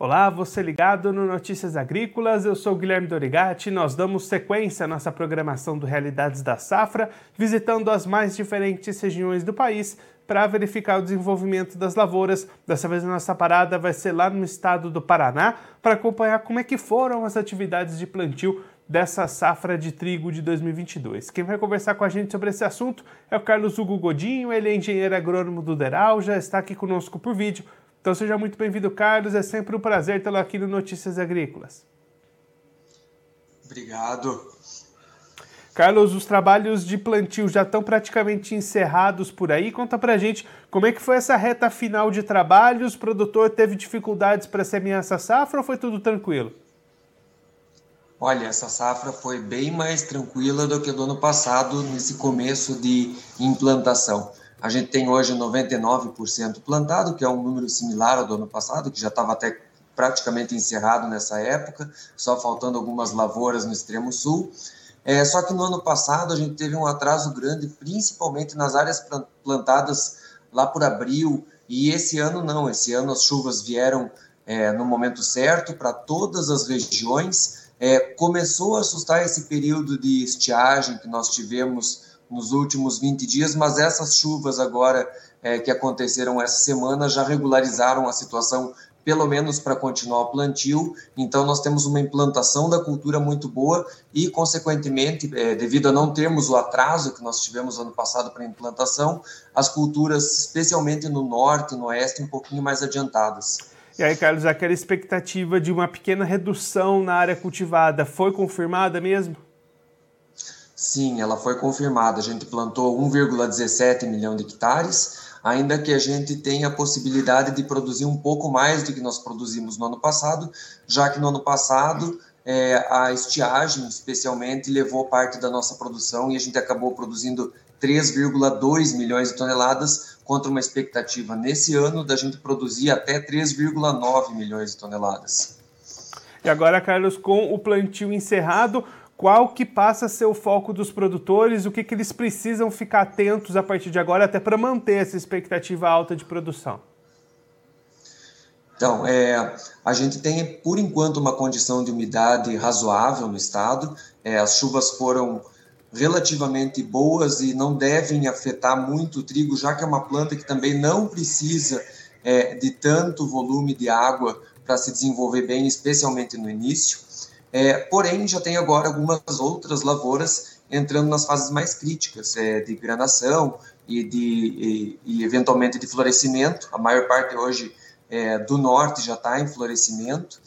Olá, você ligado no Notícias Agrícolas, eu sou Guilherme Dorigati. Nós damos sequência à nossa programação do Realidades da Safra, visitando as mais diferentes regiões do país para verificar o desenvolvimento das lavouras. Dessa vez a nossa parada vai ser lá no estado do Paraná para acompanhar como é que foram as atividades de plantio dessa safra de trigo de 2022. Quem vai conversar com a gente sobre esse assunto é o Carlos Hugo Godinho, ele é engenheiro agrônomo do Deral, já está aqui conosco por vídeo então seja muito bem-vindo, Carlos. É sempre um prazer tê-lo aqui no Notícias Agrícolas. Obrigado. Carlos, os trabalhos de plantio já estão praticamente encerrados por aí. Conta pra gente como é que foi essa reta final de trabalhos. O produtor teve dificuldades para semear essa safra ou foi tudo tranquilo? Olha, essa safra foi bem mais tranquila do que do ano passado, nesse começo de implantação. A gente tem hoje 99% plantado, que é um número similar ao do ano passado, que já estava até praticamente encerrado nessa época, só faltando algumas lavouras no extremo sul. É, só que no ano passado a gente teve um atraso grande, principalmente nas áreas plantadas lá por abril, e esse ano não, esse ano as chuvas vieram é, no momento certo para todas as regiões. É, começou a assustar esse período de estiagem que nós tivemos nos últimos 20 dias, mas essas chuvas agora é, que aconteceram essa semana já regularizaram a situação, pelo menos para continuar o plantio. Então, nós temos uma implantação da cultura muito boa e, consequentemente, é, devido a não termos o atraso que nós tivemos ano passado para a implantação, as culturas, especialmente no norte e no oeste, um pouquinho mais adiantadas. E aí, Carlos, aquela expectativa de uma pequena redução na área cultivada foi confirmada mesmo? Sim, ela foi confirmada. A gente plantou 1,17 milhão de hectares, ainda que a gente tenha a possibilidade de produzir um pouco mais do que nós produzimos no ano passado, já que no ano passado é, a estiagem, especialmente, levou parte da nossa produção e a gente acabou produzindo 3,2 milhões de toneladas contra uma expectativa nesse ano da gente produzir até 3,9 milhões de toneladas. E agora, Carlos, com o plantio encerrado, qual que passa a ser o foco dos produtores, o que, que eles precisam ficar atentos a partir de agora, até para manter essa expectativa alta de produção? Então, é, a gente tem, por enquanto, uma condição de umidade razoável no estado. É, as chuvas foram relativamente boas e não devem afetar muito o trigo, já que é uma planta que também não precisa é, de tanto volume de água para se desenvolver bem, especialmente no início. É, porém, já tem agora algumas outras lavouras entrando nas fases mais críticas é, de granação e, de, e, e, eventualmente de florescimento. A maior parte hoje é, do norte já está em florescimento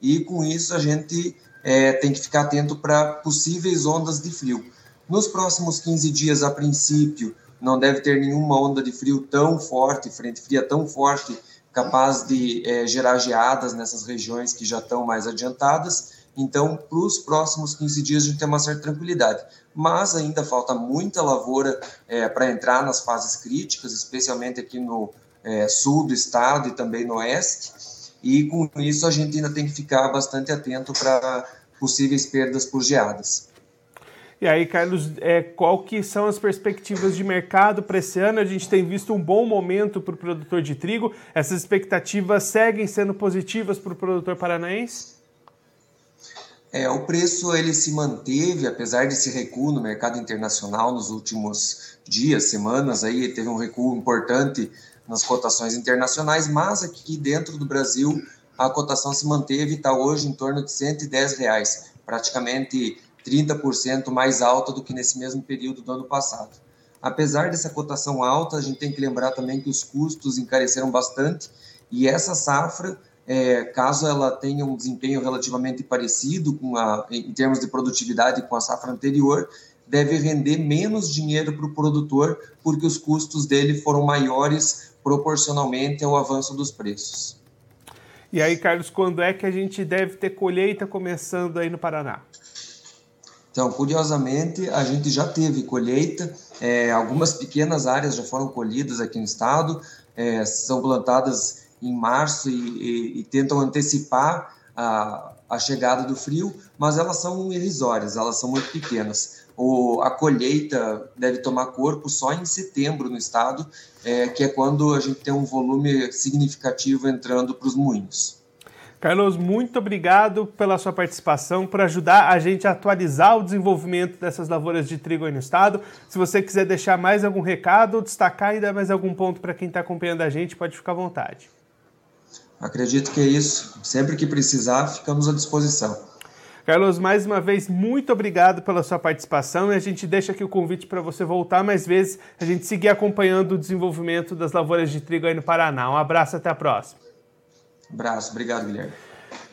e com isso a gente é, tem que ficar atento para possíveis ondas de frio. Nos próximos 15 dias, a princípio, não deve ter nenhuma onda de frio tão forte, frente fria tão forte, capaz de é, gerar geadas nessas regiões que já estão mais adiantadas então, para os próximos 15 dias, a gente tem uma certa tranquilidade. Mas ainda falta muita lavoura é, para entrar nas fases críticas, especialmente aqui no é, sul do estado e também no oeste. E com isso, a gente ainda tem que ficar bastante atento para possíveis perdas por geadas. E aí, Carlos, é, qual que são as perspectivas de mercado para esse ano? A gente tem visto um bom momento para o produtor de trigo. Essas expectativas seguem sendo positivas para o produtor paranaense? É, o preço ele se manteve, apesar desse recuo no mercado internacional nos últimos dias, semanas, aí teve um recuo importante nas cotações internacionais, mas aqui dentro do Brasil a cotação se manteve e está hoje em torno de 110 reais, praticamente 30% mais alta do que nesse mesmo período do ano passado. Apesar dessa cotação alta, a gente tem que lembrar também que os custos encareceram bastante e essa safra é, caso ela tenha um desempenho relativamente parecido com a, em termos de produtividade com a safra anterior, deve render menos dinheiro para o produtor, porque os custos dele foram maiores proporcionalmente ao avanço dos preços. E aí, Carlos, quando é que a gente deve ter colheita começando aí no Paraná? Então, curiosamente, a gente já teve colheita, é, algumas pequenas áreas já foram colhidas aqui no estado, é, são plantadas em março e, e, e tentam antecipar a, a, chegada do frio, mas elas são irrisórias, elas são muito pequenas. O, a colheita deve tomar corpo só em setembro no estado, é, que é quando a gente tem um volume significativo entrando para os moinhos. Carlos, muito obrigado pela sua participação, por ajudar a gente a atualizar o desenvolvimento dessas lavouras de trigo aí no estado. Se você quiser deixar mais algum recado, destacar ainda mais algum ponto para quem está acompanhando a gente, pode ficar à vontade. Acredito que é isso. Sempre que precisar, ficamos à disposição. Carlos, mais uma vez, muito obrigado pela sua participação e a gente deixa aqui o convite para você voltar mais vezes, a gente seguir acompanhando o desenvolvimento das lavouras de trigo aí no Paraná. Um abraço, até a próxima. Abraço, obrigado, Guilherme.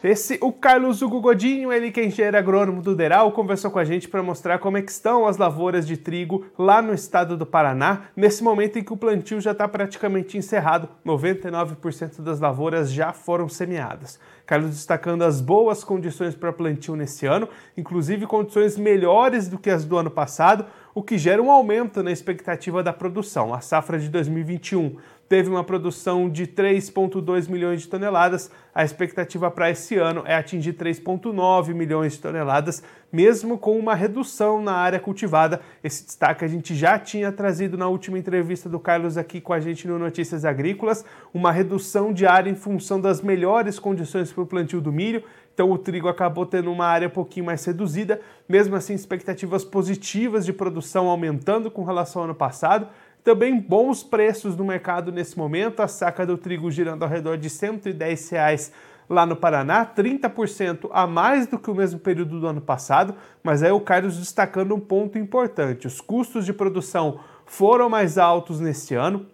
Esse, o Carlos Hugo Godinho, ele que é engenheiro agrônomo do Deral, conversou com a gente para mostrar como é que estão as lavouras de trigo lá no estado do Paraná, nesse momento em que o plantio já está praticamente encerrado, 99% das lavouras já foram semeadas. Carlos destacando as boas condições para plantio nesse ano, inclusive condições melhores do que as do ano passado, o que gera um aumento na expectativa da produção. A safra de 2021 teve uma produção de 3,2 milhões de toneladas. A expectativa para esse ano é atingir 3,9 milhões de toneladas, mesmo com uma redução na área cultivada. Esse destaque a gente já tinha trazido na última entrevista do Carlos aqui com a gente no Notícias Agrícolas, uma redução de área em função das melhores condições para o plantio do milho. Então o trigo acabou tendo uma área um pouquinho mais reduzida, mesmo assim expectativas positivas de produção aumentando com relação ao ano passado. Também bons preços no mercado nesse momento, a saca do trigo girando ao redor de 110 reais lá no Paraná, 30% a mais do que o mesmo período do ano passado, mas aí o Carlos destacando um ponto importante: os custos de produção foram mais altos neste ano,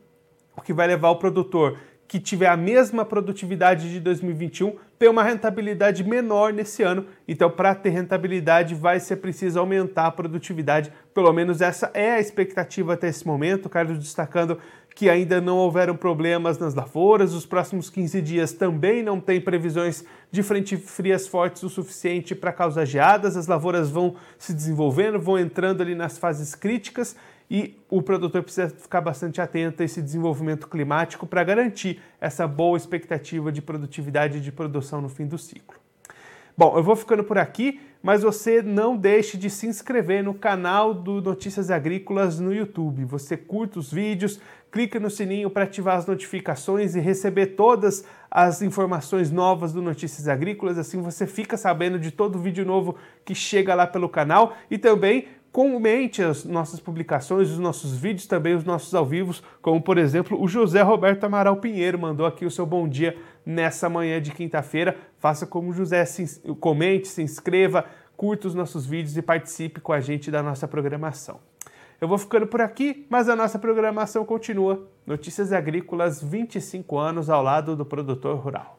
o que vai levar o produtor que tiver a mesma produtividade de 2021 ter uma rentabilidade menor nesse ano. Então, para ter rentabilidade, vai ser preciso aumentar a produtividade. Pelo menos essa é a expectativa até esse momento. Carlos destacando que ainda não houveram problemas nas lavouras. Os próximos 15 dias também não tem previsões de frente frias fortes o suficiente para causar geadas. As lavouras vão se desenvolvendo, vão entrando ali nas fases críticas e o produtor precisa ficar bastante atento a esse desenvolvimento climático para garantir essa boa expectativa de produtividade e de produção no fim do ciclo. Bom, eu vou ficando por aqui, mas você não deixe de se inscrever no canal do Notícias Agrícolas no YouTube. Você curta os vídeos, clica no sininho para ativar as notificações e receber todas as informações novas do Notícias Agrícolas. Assim você fica sabendo de todo vídeo novo que chega lá pelo canal e também Comente as nossas publicações, os nossos vídeos, também os nossos ao vivos, como por exemplo o José Roberto Amaral Pinheiro mandou aqui o seu bom dia nessa manhã de quinta-feira. Faça como o José, se, comente, se inscreva, curta os nossos vídeos e participe com a gente da nossa programação. Eu vou ficando por aqui, mas a nossa programação continua. Notícias Agrícolas 25 anos ao lado do produtor rural.